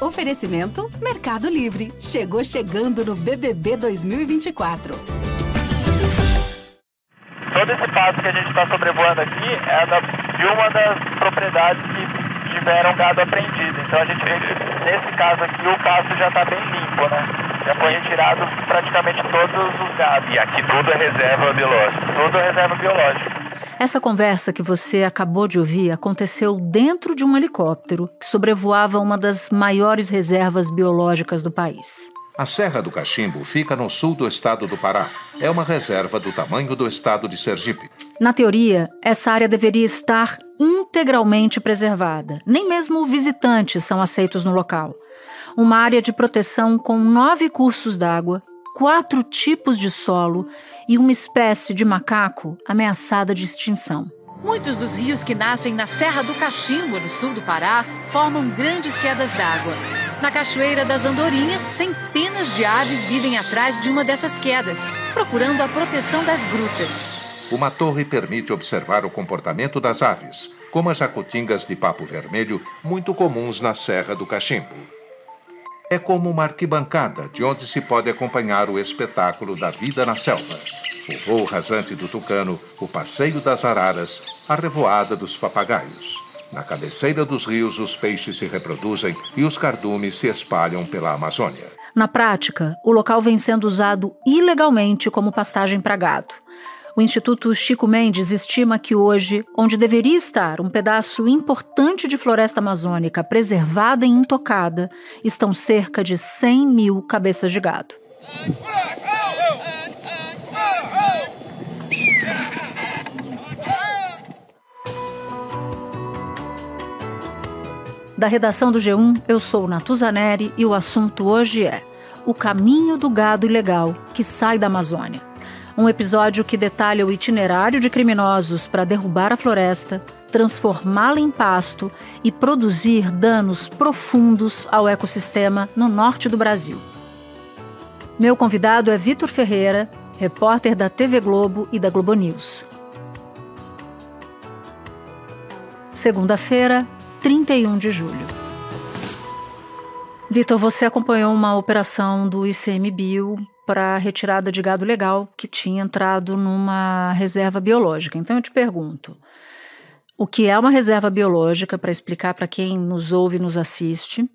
Oferecimento Mercado Livre. Chegou chegando no BBB 2024. Todo esse pasto que a gente está sobrevoando aqui é da, de uma das propriedades que tiveram gado apreendido. Então a gente, nesse caso aqui, o pasto já está bem limpo, né? Já foi retirado praticamente todos os gados. E aqui tudo é reserva biológica. Tudo é reserva biológica. Essa conversa que você acabou de ouvir aconteceu dentro de um helicóptero que sobrevoava uma das maiores reservas biológicas do país. A Serra do Cachimbo fica no sul do estado do Pará. É uma reserva do tamanho do estado de Sergipe. Na teoria, essa área deveria estar integralmente preservada. Nem mesmo visitantes são aceitos no local. Uma área de proteção com nove cursos d'água, quatro tipos de solo e uma espécie de macaco ameaçada de extinção. Muitos dos rios que nascem na Serra do Cachimbo, no sul do Pará, formam grandes quedas d'água. Na Cachoeira das Andorinhas, centenas de aves vivem atrás de uma dessas quedas, procurando a proteção das grutas. Uma torre permite observar o comportamento das aves, como as jacutingas de papo vermelho, muito comuns na Serra do Cachimbo. É como uma arquibancada de onde se pode acompanhar o espetáculo da vida na selva. O voo rasante do tucano, o passeio das araras, a revoada dos papagaios. Na cabeceira dos rios, os peixes se reproduzem e os cardumes se espalham pela Amazônia. Na prática, o local vem sendo usado ilegalmente como pastagem para gado. O Instituto Chico Mendes estima que hoje, onde deveria estar um pedaço importante de floresta amazônica preservada e intocada, estão cerca de 100 mil cabeças de gado. Da redação do G1, eu sou Natuzaneri e o assunto hoje é o caminho do gado ilegal que sai da Amazônia. Um episódio que detalha o itinerário de criminosos para derrubar a floresta, transformá-la em pasto e produzir danos profundos ao ecossistema no norte do Brasil. Meu convidado é Vitor Ferreira, repórter da TV Globo e da Globo News. Segunda-feira, 31 de julho. Vitor, você acompanhou uma operação do ICMBio para a retirada de gado legal que tinha entrado numa reserva biológica. Então eu te pergunto: o que é uma reserva biológica para explicar para quem nos ouve e nos assiste?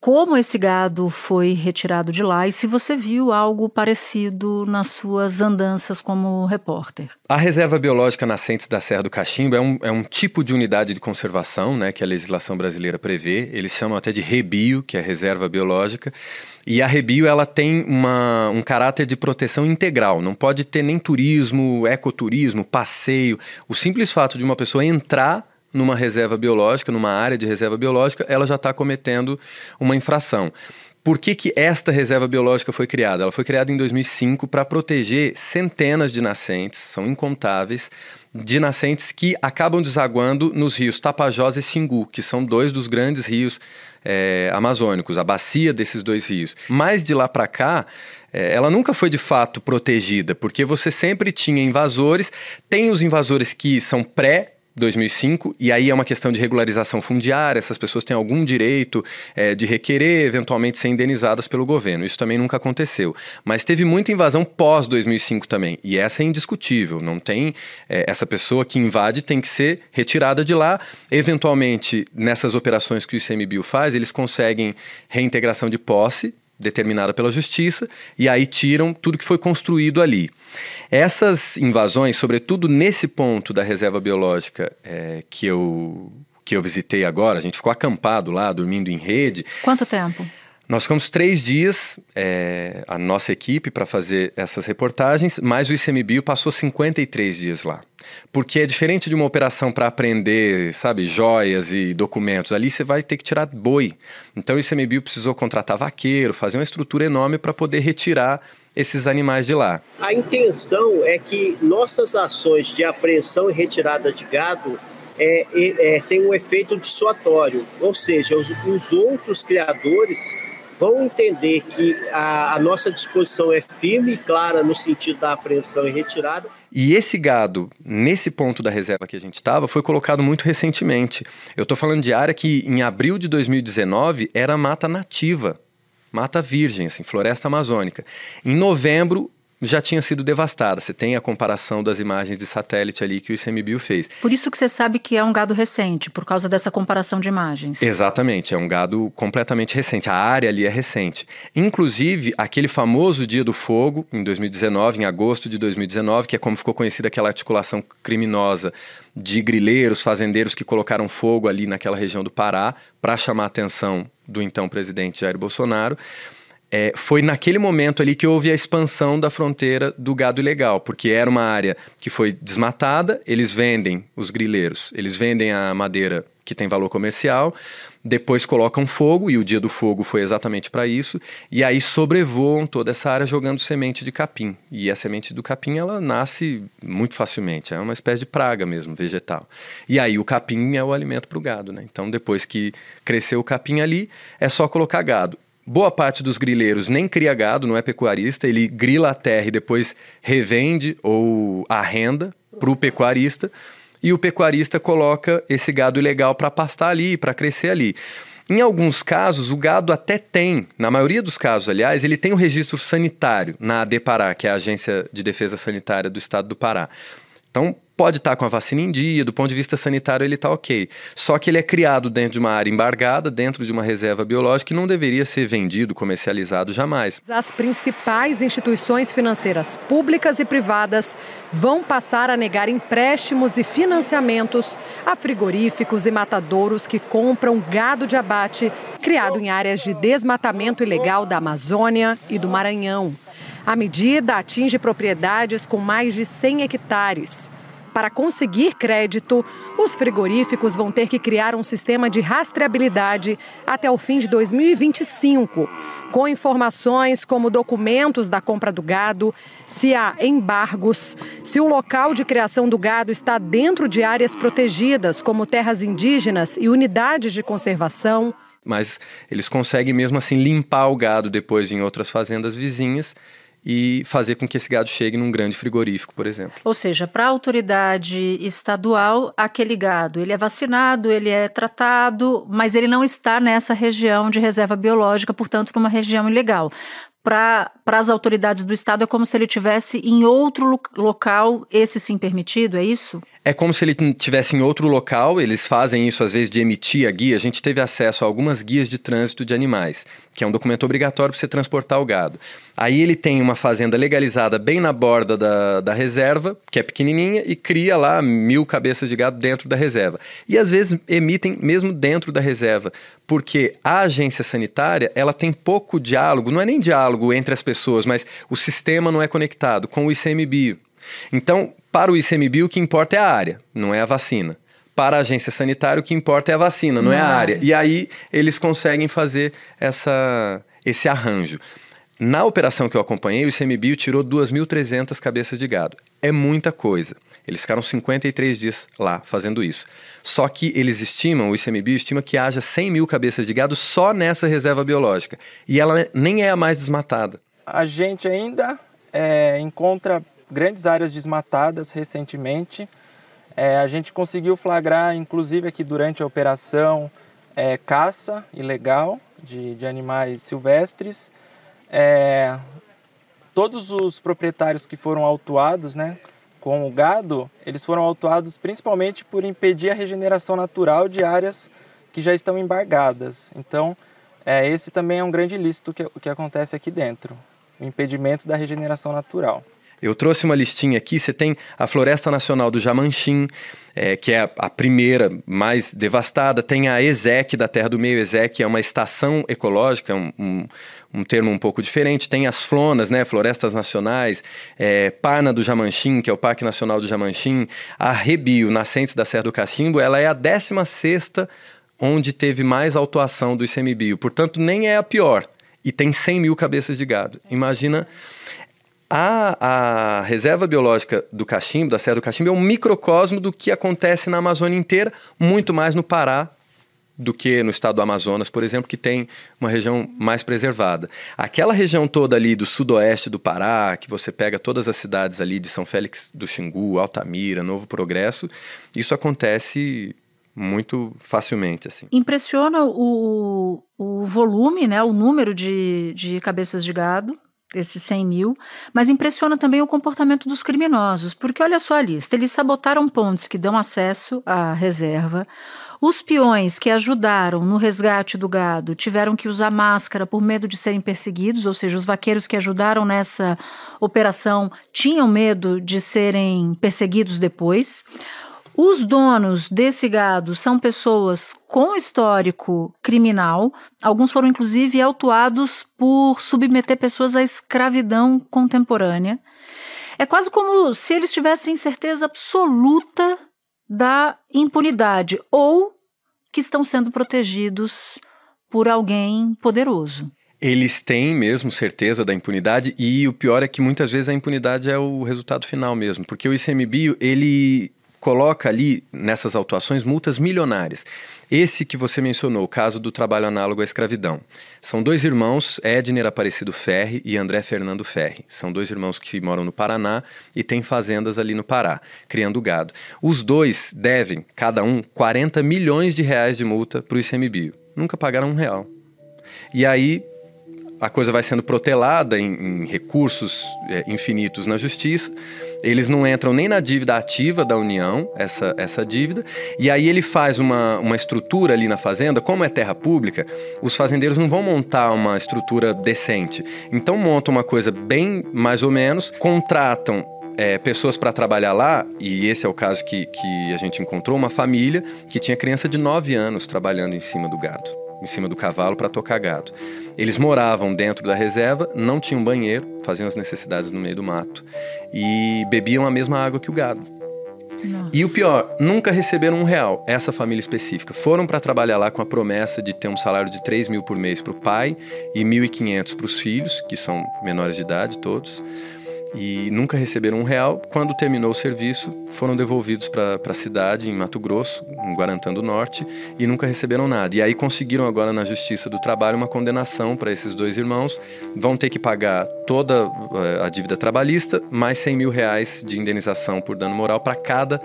Como esse gado foi retirado de lá e se você viu algo parecido nas suas andanças como repórter. A reserva biológica Nascentes da Serra do Cachimbo é um, é um tipo de unidade de conservação né, que a legislação brasileira prevê. Eles chamam até de rebio, que é reserva biológica. E a rebio ela tem uma, um caráter de proteção integral. Não pode ter nem turismo, ecoturismo, passeio. O simples fato de uma pessoa entrar numa reserva biológica, numa área de reserva biológica, ela já está cometendo uma infração. Por que, que esta reserva biológica foi criada? Ela foi criada em 2005 para proteger centenas de nascentes, são incontáveis, de nascentes que acabam desaguando nos rios Tapajós e Xingu, que são dois dos grandes rios é, amazônicos, a bacia desses dois rios. Mas de lá para cá, é, ela nunca foi de fato protegida, porque você sempre tinha invasores, tem os invasores que são pré 2005, e aí é uma questão de regularização fundiária, essas pessoas têm algum direito é, de requerer, eventualmente ser indenizadas pelo governo. Isso também nunca aconteceu. Mas teve muita invasão pós-2005 também, e essa é indiscutível. Não tem. É, essa pessoa que invade tem que ser retirada de lá. Eventualmente, nessas operações que o ICMBio faz, eles conseguem reintegração de posse determinada pela justiça, e aí tiram tudo que foi construído ali. Essas invasões, sobretudo nesse ponto da reserva biológica é, que, eu, que eu visitei agora, a gente ficou acampado lá, dormindo em rede. Quanto tempo? Nós ficamos três dias, é, a nossa equipe, para fazer essas reportagens, mas o ICMBio passou 53 dias lá. Porque é diferente de uma operação para aprender, sabe, joias e documentos. Ali você vai ter que tirar boi. Então o ICMBio precisou contratar vaqueiro, fazer uma estrutura enorme para poder retirar esses animais de lá. A intenção é que nossas ações de apreensão e retirada de gado é, é, tem um efeito dissuatório, ou seja, os, os outros criadores vão entender que a, a, nossa disposição é firme e clara no sentido da apreensão e retirada. E esse gado, nesse ponto da reserva que a gente estava, foi colocado muito recentemente. Eu estou falando de área que em abril de 2019 era mata nativa, mata virgem, assim, floresta amazônica. Em novembro já tinha sido devastada. Você tem a comparação das imagens de satélite ali que o ICMBio fez. Por isso que você sabe que é um gado recente, por causa dessa comparação de imagens. Exatamente, é um gado completamente recente. A área ali é recente. Inclusive, aquele famoso Dia do Fogo, em 2019, em agosto de 2019, que é como ficou conhecida aquela articulação criminosa de grileiros, fazendeiros que colocaram fogo ali naquela região do Pará para chamar a atenção do então presidente Jair Bolsonaro é, foi naquele momento ali que houve a expansão da fronteira do gado ilegal, porque era uma área que foi desmatada, eles vendem, os grileiros, eles vendem a madeira que tem valor comercial, depois colocam fogo, e o dia do fogo foi exatamente para isso, e aí sobrevoam toda essa área jogando semente de capim. E a semente do capim, ela nasce muito facilmente, é uma espécie de praga mesmo, vegetal. E aí o capim é o alimento para o gado, né? Então depois que cresceu o capim ali, é só colocar gado. Boa parte dos grileiros nem cria gado, não é pecuarista, ele grila a terra e depois revende ou arrenda para o pecuarista, e o pecuarista coloca esse gado ilegal para pastar ali, para crescer ali. Em alguns casos, o gado até tem, na maioria dos casos, aliás, ele tem o um registro sanitário na ADEPARÁ, que é a Agência de Defesa Sanitária do Estado do Pará. Então, pode estar com a vacina em dia, do ponto de vista sanitário ele está ok. Só que ele é criado dentro de uma área embargada, dentro de uma reserva biológica e não deveria ser vendido, comercializado jamais. As principais instituições financeiras públicas e privadas vão passar a negar empréstimos e financiamentos a frigoríficos e matadouros que compram gado de abate criado em áreas de desmatamento ilegal da Amazônia e do Maranhão. A medida atinge propriedades com mais de 100 hectares para conseguir crédito, os frigoríficos vão ter que criar um sistema de rastreabilidade até o fim de 2025, com informações como documentos da compra do gado, se há embargos, se o local de criação do gado está dentro de áreas protegidas, como terras indígenas e unidades de conservação. Mas eles conseguem mesmo assim limpar o gado depois em outras fazendas vizinhas e fazer com que esse gado chegue num grande frigorífico, por exemplo. Ou seja, para a autoridade estadual, aquele gado, ele é vacinado, ele é tratado, mas ele não está nessa região de reserva biológica, portanto, numa região ilegal para as autoridades do Estado é como se ele tivesse em outro lo local, esse sim permitido, é isso? É como se ele tivesse em outro local, eles fazem isso às vezes de emitir a guia. A gente teve acesso a algumas guias de trânsito de animais, que é um documento obrigatório para você transportar o gado. Aí ele tem uma fazenda legalizada bem na borda da, da reserva, que é pequenininha, e cria lá mil cabeças de gado dentro da reserva. E às vezes emitem mesmo dentro da reserva, porque a agência sanitária ela tem pouco diálogo, não é nem diálogo entre as pessoas, mas o sistema não é conectado com o ICMBio. Então, para o ICMBio, o que importa é a área, não é a vacina. Para a agência sanitária, o que importa é a vacina, não, não é a área. E aí eles conseguem fazer essa, esse arranjo. Na operação que eu acompanhei, o ICMBio tirou 2.300 cabeças de gado. É muita coisa. Eles ficaram 53 dias lá fazendo isso. Só que eles estimam, o ICMBio estima que haja 100 mil cabeças de gado só nessa reserva biológica. E ela nem é a mais desmatada. A gente ainda é, encontra grandes áreas desmatadas recentemente. É, a gente conseguiu flagrar, inclusive aqui durante a operação, é, caça ilegal de, de animais silvestres. É, todos os proprietários que foram autuados, né, com o gado, eles foram autuados principalmente por impedir a regeneração natural de áreas que já estão embargadas. Então, é, esse também é um grande ilícito que, que acontece aqui dentro, o impedimento da regeneração natural. Eu trouxe uma listinha aqui, você tem a Floresta Nacional do Jamanchim, é, que é a primeira mais devastada, tem a ESEC da Terra do Meio, ESEC é uma estação ecológica, um, um um termo um pouco diferente. Tem as flonas, né, florestas nacionais, é, Parna do Jamanchim, que é o Parque Nacional do Jamanchim, a Rebio, Nascentes da Serra do Cachimbo, ela é a 16 onde teve mais autuação do ICMBio. Portanto, nem é a pior. E tem 100 mil cabeças de gado. Imagina... A, a, reserva biológica do cachimbo, da Serra do Cachimbo, é um microcosmo do que acontece na Amazônia inteira, muito mais no Pará do que no estado do Amazonas, por exemplo, que tem uma região mais preservada. Aquela região toda ali do sudoeste do Pará, que você pega todas as cidades ali de São Félix do Xingu, Altamira, Novo Progresso, isso acontece muito facilmente. assim. Impressiona o, o volume, né, o número de, de cabeças de gado, esses 100 mil, mas impressiona também o comportamento dos criminosos, porque olha só a lista: eles sabotaram pontes que dão acesso à reserva. Os peões que ajudaram no resgate do gado tiveram que usar máscara por medo de serem perseguidos, ou seja, os vaqueiros que ajudaram nessa operação tinham medo de serem perseguidos depois. Os donos desse gado são pessoas com histórico criminal. Alguns foram, inclusive, autuados por submeter pessoas à escravidão contemporânea. É quase como se eles tivessem certeza absoluta da impunidade ou que estão sendo protegidos por alguém poderoso. Eles têm mesmo certeza da impunidade e o pior é que muitas vezes a impunidade é o resultado final mesmo, porque o ICMBio ele coloca ali nessas autuações multas milionárias. Esse que você mencionou, o caso do trabalho análogo à escravidão. São dois irmãos, Edner Aparecido Ferri e André Fernando Ferri. São dois irmãos que moram no Paraná e têm fazendas ali no Pará, criando gado. Os dois devem, cada um, 40 milhões de reais de multa para o ICMBio. Nunca pagaram um real. E aí a coisa vai sendo protelada em, em recursos é, infinitos na justiça. Eles não entram nem na dívida ativa da União, essa, essa dívida, e aí ele faz uma, uma estrutura ali na fazenda, como é terra pública, os fazendeiros não vão montar uma estrutura decente. Então montam uma coisa bem mais ou menos, contratam é, pessoas para trabalhar lá, e esse é o caso que, que a gente encontrou, uma família que tinha criança de 9 anos trabalhando em cima do gado, em cima do cavalo para tocar gado. Eles moravam dentro da reserva, não tinham banheiro, faziam as necessidades no meio do mato e bebiam a mesma água que o gado. Nossa. E o pior, nunca receberam um real, essa família específica. Foram para trabalhar lá com a promessa de ter um salário de 3 mil por mês para o pai e 1.500 para os filhos, que são menores de idade todos e nunca receberam um real. Quando terminou o serviço, foram devolvidos para a cidade, em Mato Grosso, em Guarantã do Norte, e nunca receberam nada. E aí conseguiram agora na Justiça do Trabalho uma condenação para esses dois irmãos. Vão ter que pagar toda uh, a dívida trabalhista, mais 100 mil reais de indenização por dano moral para cada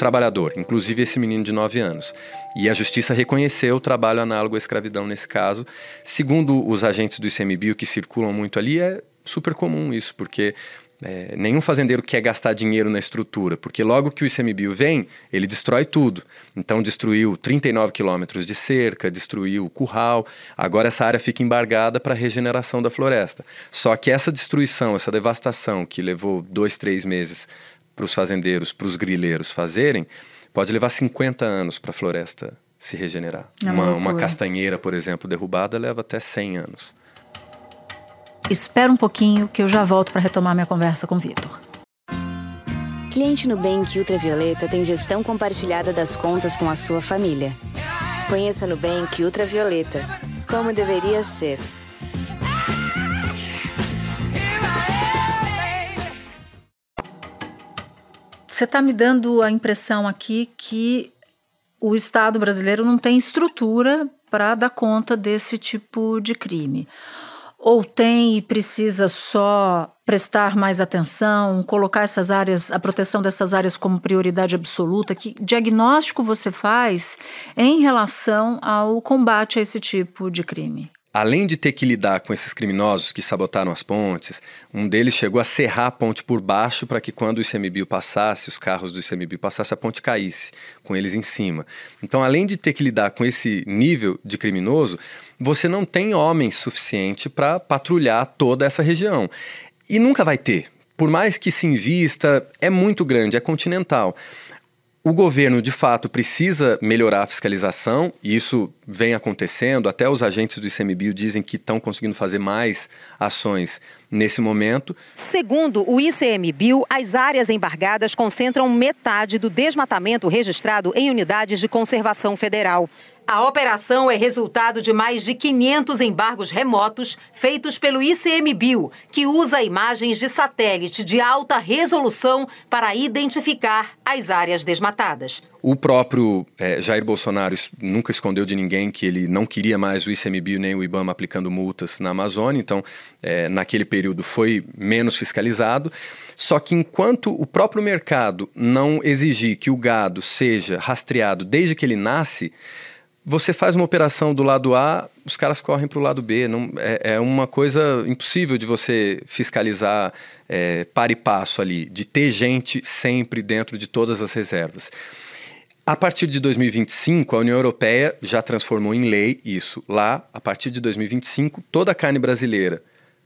trabalhador, inclusive esse menino de 9 anos. E a justiça reconheceu o trabalho análogo à escravidão nesse caso. Segundo os agentes do ICMBio que circulam muito ali, é super comum isso, porque é, nenhum fazendeiro quer gastar dinheiro na estrutura, porque logo que o ICMBio vem, ele destrói tudo. Então, destruiu 39 quilômetros de cerca, destruiu o curral. Agora, essa área fica embargada para a regeneração da floresta. Só que essa destruição, essa devastação que levou dois, três meses para os fazendeiros, para os grileiros fazerem, pode levar 50 anos para a floresta se regenerar. É uma, uma castanheira, por exemplo, derrubada leva até 100 anos. Espera um pouquinho que eu já volto para retomar minha conversa com o Vitor. Cliente Nubank Ultravioleta tem gestão compartilhada das contas com a sua família. Conheça Nubank Ultravioleta, como deveria ser. Você está me dando a impressão aqui que o Estado brasileiro não tem estrutura para dar conta desse tipo de crime ou tem e precisa só prestar mais atenção, colocar essas áreas, a proteção dessas áreas como prioridade absoluta? Que diagnóstico você faz em relação ao combate a esse tipo de crime? Além de ter que lidar com esses criminosos que sabotaram as pontes, um deles chegou a serrar a ponte por baixo para que quando o ICMBio passasse, os carros do ICMBio passassem, a ponte caísse, com eles em cima. Então, além de ter que lidar com esse nível de criminoso, você não tem homens suficiente para patrulhar toda essa região. E nunca vai ter. Por mais que se invista, é muito grande, é continental. O governo, de fato, precisa melhorar a fiscalização, e isso vem acontecendo. Até os agentes do ICMBio dizem que estão conseguindo fazer mais ações nesse momento. Segundo o ICMBio, as áreas embargadas concentram metade do desmatamento registrado em unidades de conservação federal. A operação é resultado de mais de 500 embargos remotos feitos pelo ICMBio, que usa imagens de satélite de alta resolução para identificar as áreas desmatadas. O próprio é, Jair Bolsonaro nunca escondeu de ninguém que ele não queria mais o ICMBio nem o IBAMA aplicando multas na Amazônia, então é, naquele período foi menos fiscalizado. Só que enquanto o próprio mercado não exigir que o gado seja rastreado desde que ele nasce, você faz uma operação do lado A, os caras correm para o lado B. Não, é, é, uma coisa impossível de você fiscalizar é, para e passo ali, de ter gente sempre dentro de todas as reservas. A partir de 2025, a União Europeia já transformou em lei isso. Lá, a partir de 2025, toda a carne brasileira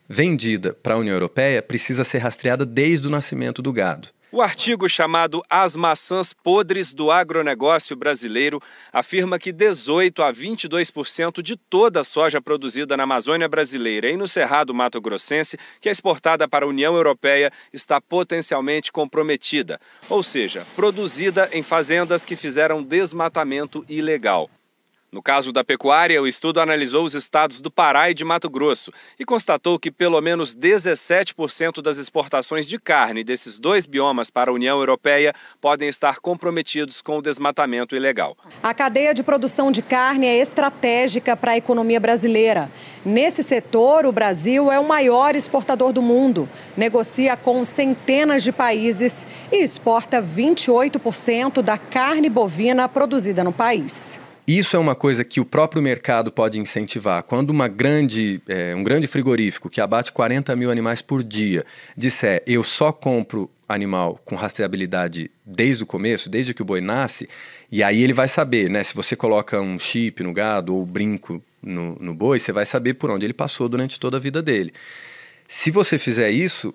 vendida para a União Europeia precisa ser rastreada desde o nascimento do gado. O artigo chamado As Maçãs Podres do Agronegócio Brasileiro afirma que 18 a 22% de toda a soja produzida na Amazônia brasileira e no Cerrado Mato Grossense, que é exportada para a União Europeia, está potencialmente comprometida, ou seja, produzida em fazendas que fizeram desmatamento ilegal. No caso da pecuária, o estudo analisou os estados do Pará e de Mato Grosso e constatou que pelo menos 17% das exportações de carne desses dois biomas para a União Europeia podem estar comprometidos com o desmatamento ilegal. A cadeia de produção de carne é estratégica para a economia brasileira. Nesse setor, o Brasil é o maior exportador do mundo, negocia com centenas de países e exporta 28% da carne bovina produzida no país. Isso é uma coisa que o próprio mercado pode incentivar. Quando uma grande, é, um grande frigorífico que abate 40 mil animais por dia disser eu só compro animal com rastreabilidade desde o começo, desde que o boi nasce, e aí ele vai saber, né? Se você coloca um chip no gado ou brinco no, no boi, você vai saber por onde ele passou durante toda a vida dele. Se você fizer isso,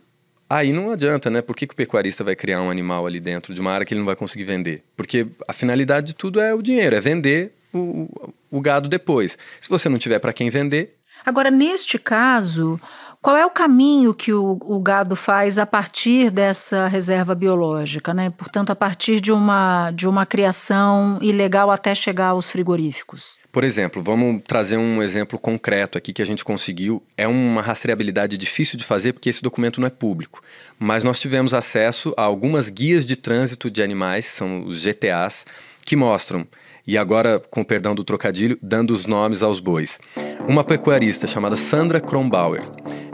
Aí não adianta, né? Por que, que, o pecuarista vai criar um animal ali dentro de uma área que ele não vai conseguir vender? Porque a finalidade de tudo é o dinheiro, é vender o, o gado depois. Se você não tiver para quem vender. Agora, neste caso, qual é o caminho que o, o, gado faz a partir dessa reserva biológica, né? Portanto, a partir de uma, de uma criação ilegal até chegar aos frigoríficos? Por exemplo, vamos trazer um exemplo concreto aqui que a gente conseguiu. É uma rastreabilidade difícil de fazer porque esse documento não é público. Mas nós tivemos acesso a algumas guias de trânsito de animais, são os GTAs, que mostram e agora, com perdão do trocadilho, dando os nomes aos bois. Uma pecuarista chamada Sandra Kronbauer.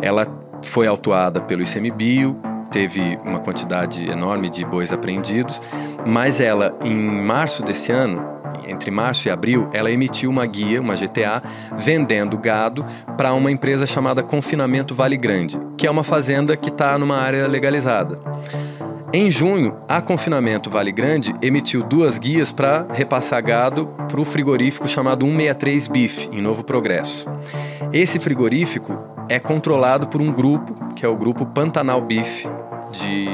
Ela foi autuada pelo ICMBio, teve uma quantidade enorme de bois apreendidos, mas ela, em março desse ano, entre março e abril, ela emitiu uma guia, uma GTA, vendendo gado para uma empresa chamada Confinamento Vale Grande, que é uma fazenda que está numa área legalizada. Em junho, a Confinamento Vale Grande emitiu duas guias para repassar gado para o frigorífico chamado 163 Beef, em Novo Progresso. Esse frigorífico é controlado por um grupo, que é o grupo Pantanal Beef, de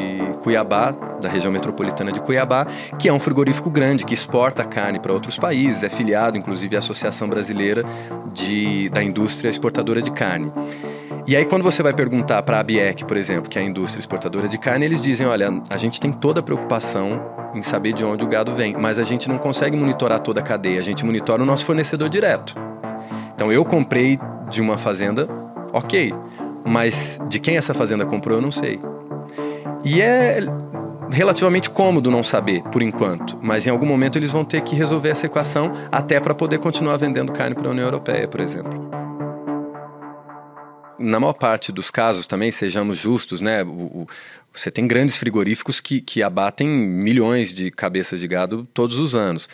Cuiabá, da região metropolitana de Cuiabá, que é um frigorífico grande que exporta carne para outros países, é filiado inclusive à Associação Brasileira de, da Indústria Exportadora de Carne. E aí, quando você vai perguntar para a ABIEC, por exemplo, que é a indústria exportadora de carne, eles dizem: olha, a gente tem toda a preocupação em saber de onde o gado vem, mas a gente não consegue monitorar toda a cadeia, a gente monitora o nosso fornecedor direto. Então, eu comprei de uma fazenda, ok, mas de quem essa fazenda comprou eu não sei. E é relativamente cômodo não saber, por enquanto, mas em algum momento eles vão ter que resolver essa equação até para poder continuar vendendo carne para a União Europeia, por exemplo na maior parte dos casos também, sejamos justos, né? O, o, você tem grandes frigoríficos que, que abatem milhões de cabeças de gado todos os anos.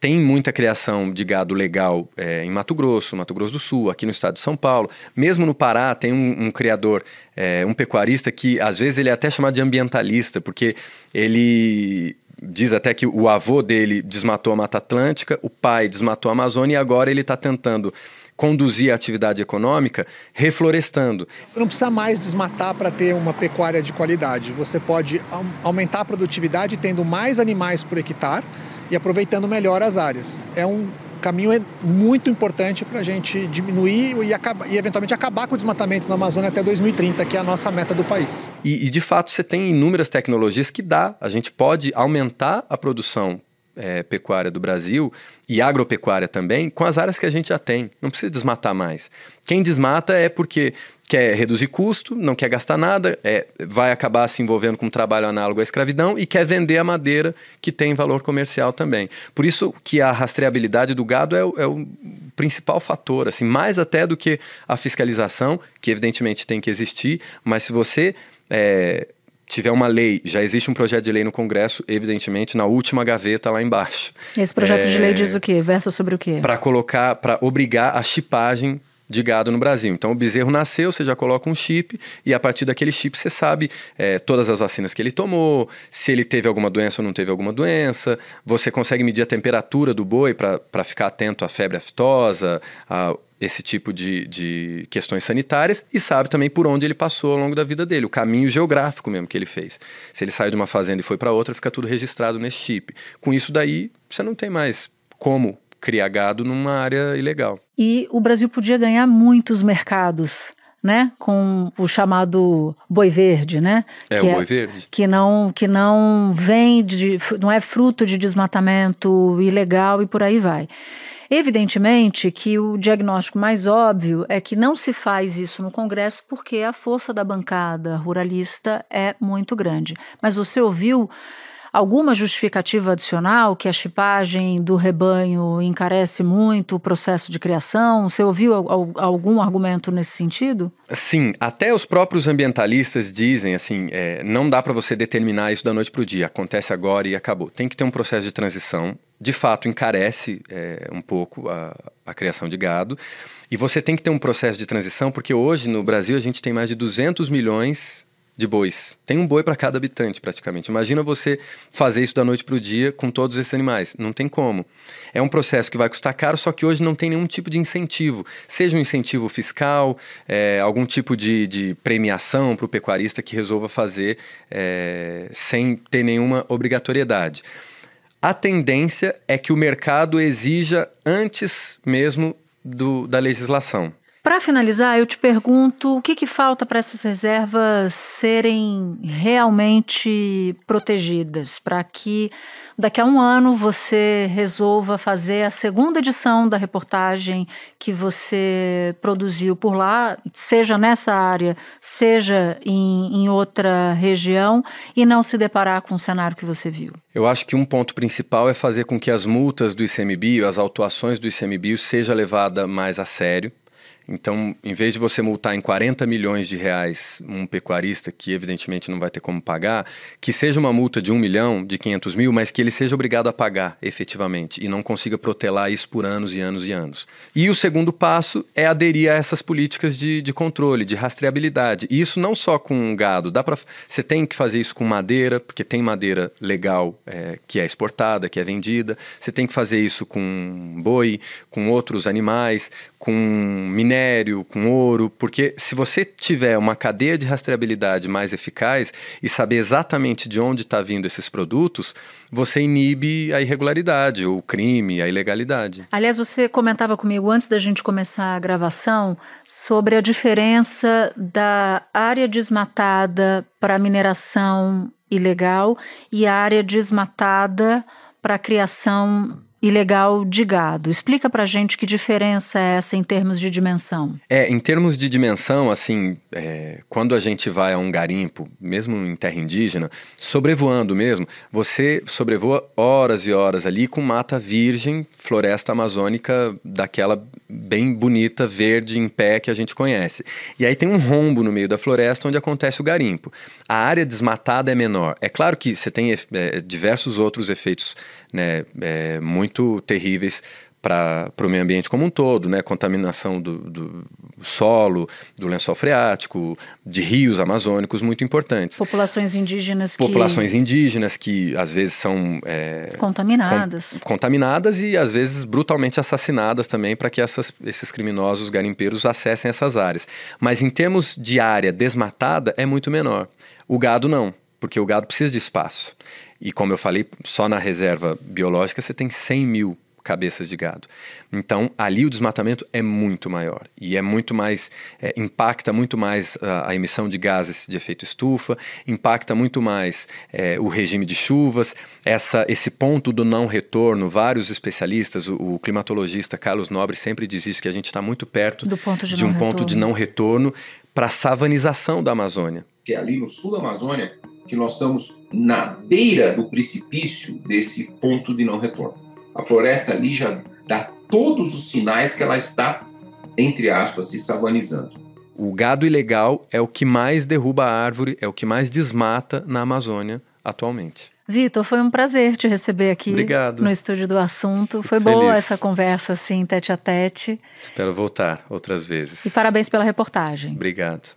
Tem muita criação de gado legal é, em Mato Grosso, Mato Grosso do Sul, aqui no estado de São Paulo. Mesmo no Pará, tem um, um criador, é, um pecuarista que às vezes ele é até chamado de ambientalista, porque ele diz até que o avô dele desmatou a Mata Atlântica, o pai desmatou a Amazônia e agora ele está tentando conduzir a atividade econômica reflorestando. Não precisa mais desmatar para ter uma pecuária de qualidade. Você pode aumentar a produtividade tendo mais animais por hectare e aproveitando melhor as áreas. É um caminho muito importante para a gente diminuir e, acabar, e, eventualmente acabar com o desmatamento na Amazônia até 2030, que é a nossa meta do país. E, e de fato você tem inúmeras tecnologias que dá. A gente pode aumentar a produção é, pecuária do Brasil e agropecuária também com as áreas que a gente já tem. Não precisa desmatar mais. Quem desmata é porque quer reduzir custo, não quer gastar nada, é, vai acabar se envolvendo com um trabalho análogo à escravidão e quer vender a madeira que tem valor comercial também. Por isso que a rastreabilidade do gado é o, é o principal fator, assim, mais até do que a fiscalização, que evidentemente tem que existir, mas se você é, tiver uma lei, já existe um projeto de lei no Congresso, evidentemente, na última gaveta lá embaixo. Esse projeto é, de lei diz o quê? Versa sobre o quê? Para colocar, para obrigar a chipagem de gado no Brasil. Então, o bezerro nasceu, você já coloca um chip e a partir daquele chip você sabe é, todas as vacinas que ele tomou, se ele teve alguma doença ou não teve alguma doença. Você consegue medir a temperatura do boi para ficar atento à febre aftosa, a esse tipo de, de questões sanitárias e sabe também por onde ele passou ao longo da vida dele, o caminho geográfico mesmo que ele fez. Se ele saiu de uma fazenda e foi para outra, fica tudo registrado nesse chip. Com isso daí, você não tem mais como criar gado numa área ilegal. E o Brasil podia ganhar muitos mercados. Né, com o chamado boi verde, né? É que o boi é, verde. Que não, que não vem de, não é fruto de desmatamento ilegal e por aí vai. Evidentemente que o diagnóstico mais óbvio é que não se faz isso no Congresso porque a força da bancada ruralista é muito grande. Mas você ouviu alguma justificativa adicional que a chipagem do rebanho encarece muito o processo de criação? Você ouviu algum argumento nesse sentido? Sim, até os próprios ambientalistas dizem assim, é, não dá para você determinar isso da noite para o dia, acontece agora e acabou. Tem que ter um processo de transição. De fato, encarece é, um pouco a, a criação de gado. E você tem que ter um processo de transição, porque hoje no Brasil a gente tem mais de 200 milhões de bois. Tem um boi para cada habitante, praticamente. Imagina você fazer isso da noite para o dia com todos esses animais. Não tem como. É um processo que vai custar caro, só que hoje não tem nenhum tipo de incentivo. Seja um incentivo fiscal, é, algum tipo de, de premiação para o pecuarista que resolva fazer é, sem ter nenhuma obrigatoriedade. A tendência é que o mercado exija antes mesmo do, da legislação. Para finalizar, eu te pergunto o que, que falta para essas reservas serem realmente protegidas, para que daqui a um ano você resolva fazer a segunda edição da reportagem que você produziu por lá, seja nessa área, seja em, em outra região, e não se deparar com o cenário que você viu? Eu acho que um ponto principal é fazer com que as multas do ICMBio, as autuações do ICMBio, seja levada mais a sério então, em vez de você multar em 40 milhões de reais um pecuarista que evidentemente não vai ter como pagar, que seja uma multa de 1 milhão, de 500 mil, mas que ele seja obrigado a pagar efetivamente e não consiga protelar isso por anos e anos e anos. E o segundo passo é aderir a essas políticas de, de controle, de rastreabilidade. E isso não só com gado, dá para você tem que fazer isso com madeira, porque tem madeira legal é, que é exportada, que é vendida. Você tem que fazer isso com boi, com outros animais, com minério, com ouro, porque se você tiver uma cadeia de rastreabilidade mais eficaz e saber exatamente de onde está vindo esses produtos, você inibe a irregularidade, o crime, a ilegalidade. Aliás, você comentava comigo antes da gente começar a gravação sobre a diferença da área desmatada para mineração ilegal e a área desmatada para criação ilegal de gado. Explica pra gente que diferença é essa em termos de dimensão. É, em termos de dimensão, assim, é, quando a gente vai a um garimpo, mesmo em terra indígena, sobrevoando mesmo, você sobrevoa horas e horas ali com mata virgem, floresta amazônica daquela bem bonita, verde, em pé que a gente conhece. E aí tem um rombo no meio da floresta onde acontece o garimpo. A área desmatada é menor. É claro que você tem é, diversos outros efeitos né, é, muito terríveis para o meio ambiente como um todo, né? Contaminação do, do, solo, do lençol freático, de rios amazônicos muito importantes. Populações indígenas Populações que... indígenas que às vezes são... É, contaminadas. contaminadas e às vezes brutalmente assassinadas também para que essas, esses criminosos garimpeiros acessem essas áreas. Mas em termos de área desmatada é muito menor. O gado não, porque o gado precisa de espaço. E como eu falei, só na reserva biológica você tem 100 mil cabeças de gado. Então, ali o desmatamento é muito maior e é muito mais, é, impacta muito mais a, a, emissão de gases de efeito estufa, impacta muito mais é, o regime de chuvas, essa, esse ponto do não retorno. Vários especialistas, o, o climatologista Carlos Nobre sempre diz isso, que a gente está muito perto de, de um ponto retorno. de não retorno para a savanização da Amazônia. Que é ali no sul da Amazônia que nós estamos na beira do precipício desse ponto de não retorno. A floresta ali já dá todos os sinais que ela está, entre aspas, se savanizando. O gado ilegal é o que mais derruba a árvore, é o que mais desmata na Amazônia atualmente. Vitor, foi um prazer te receber aqui Obrigado. no estúdio do assunto. Foi Feliz. boa essa conversa assim, tete a tete. Espero voltar outras vezes. E parabéns pela reportagem. Obrigado.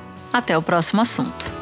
Até o próximo assunto.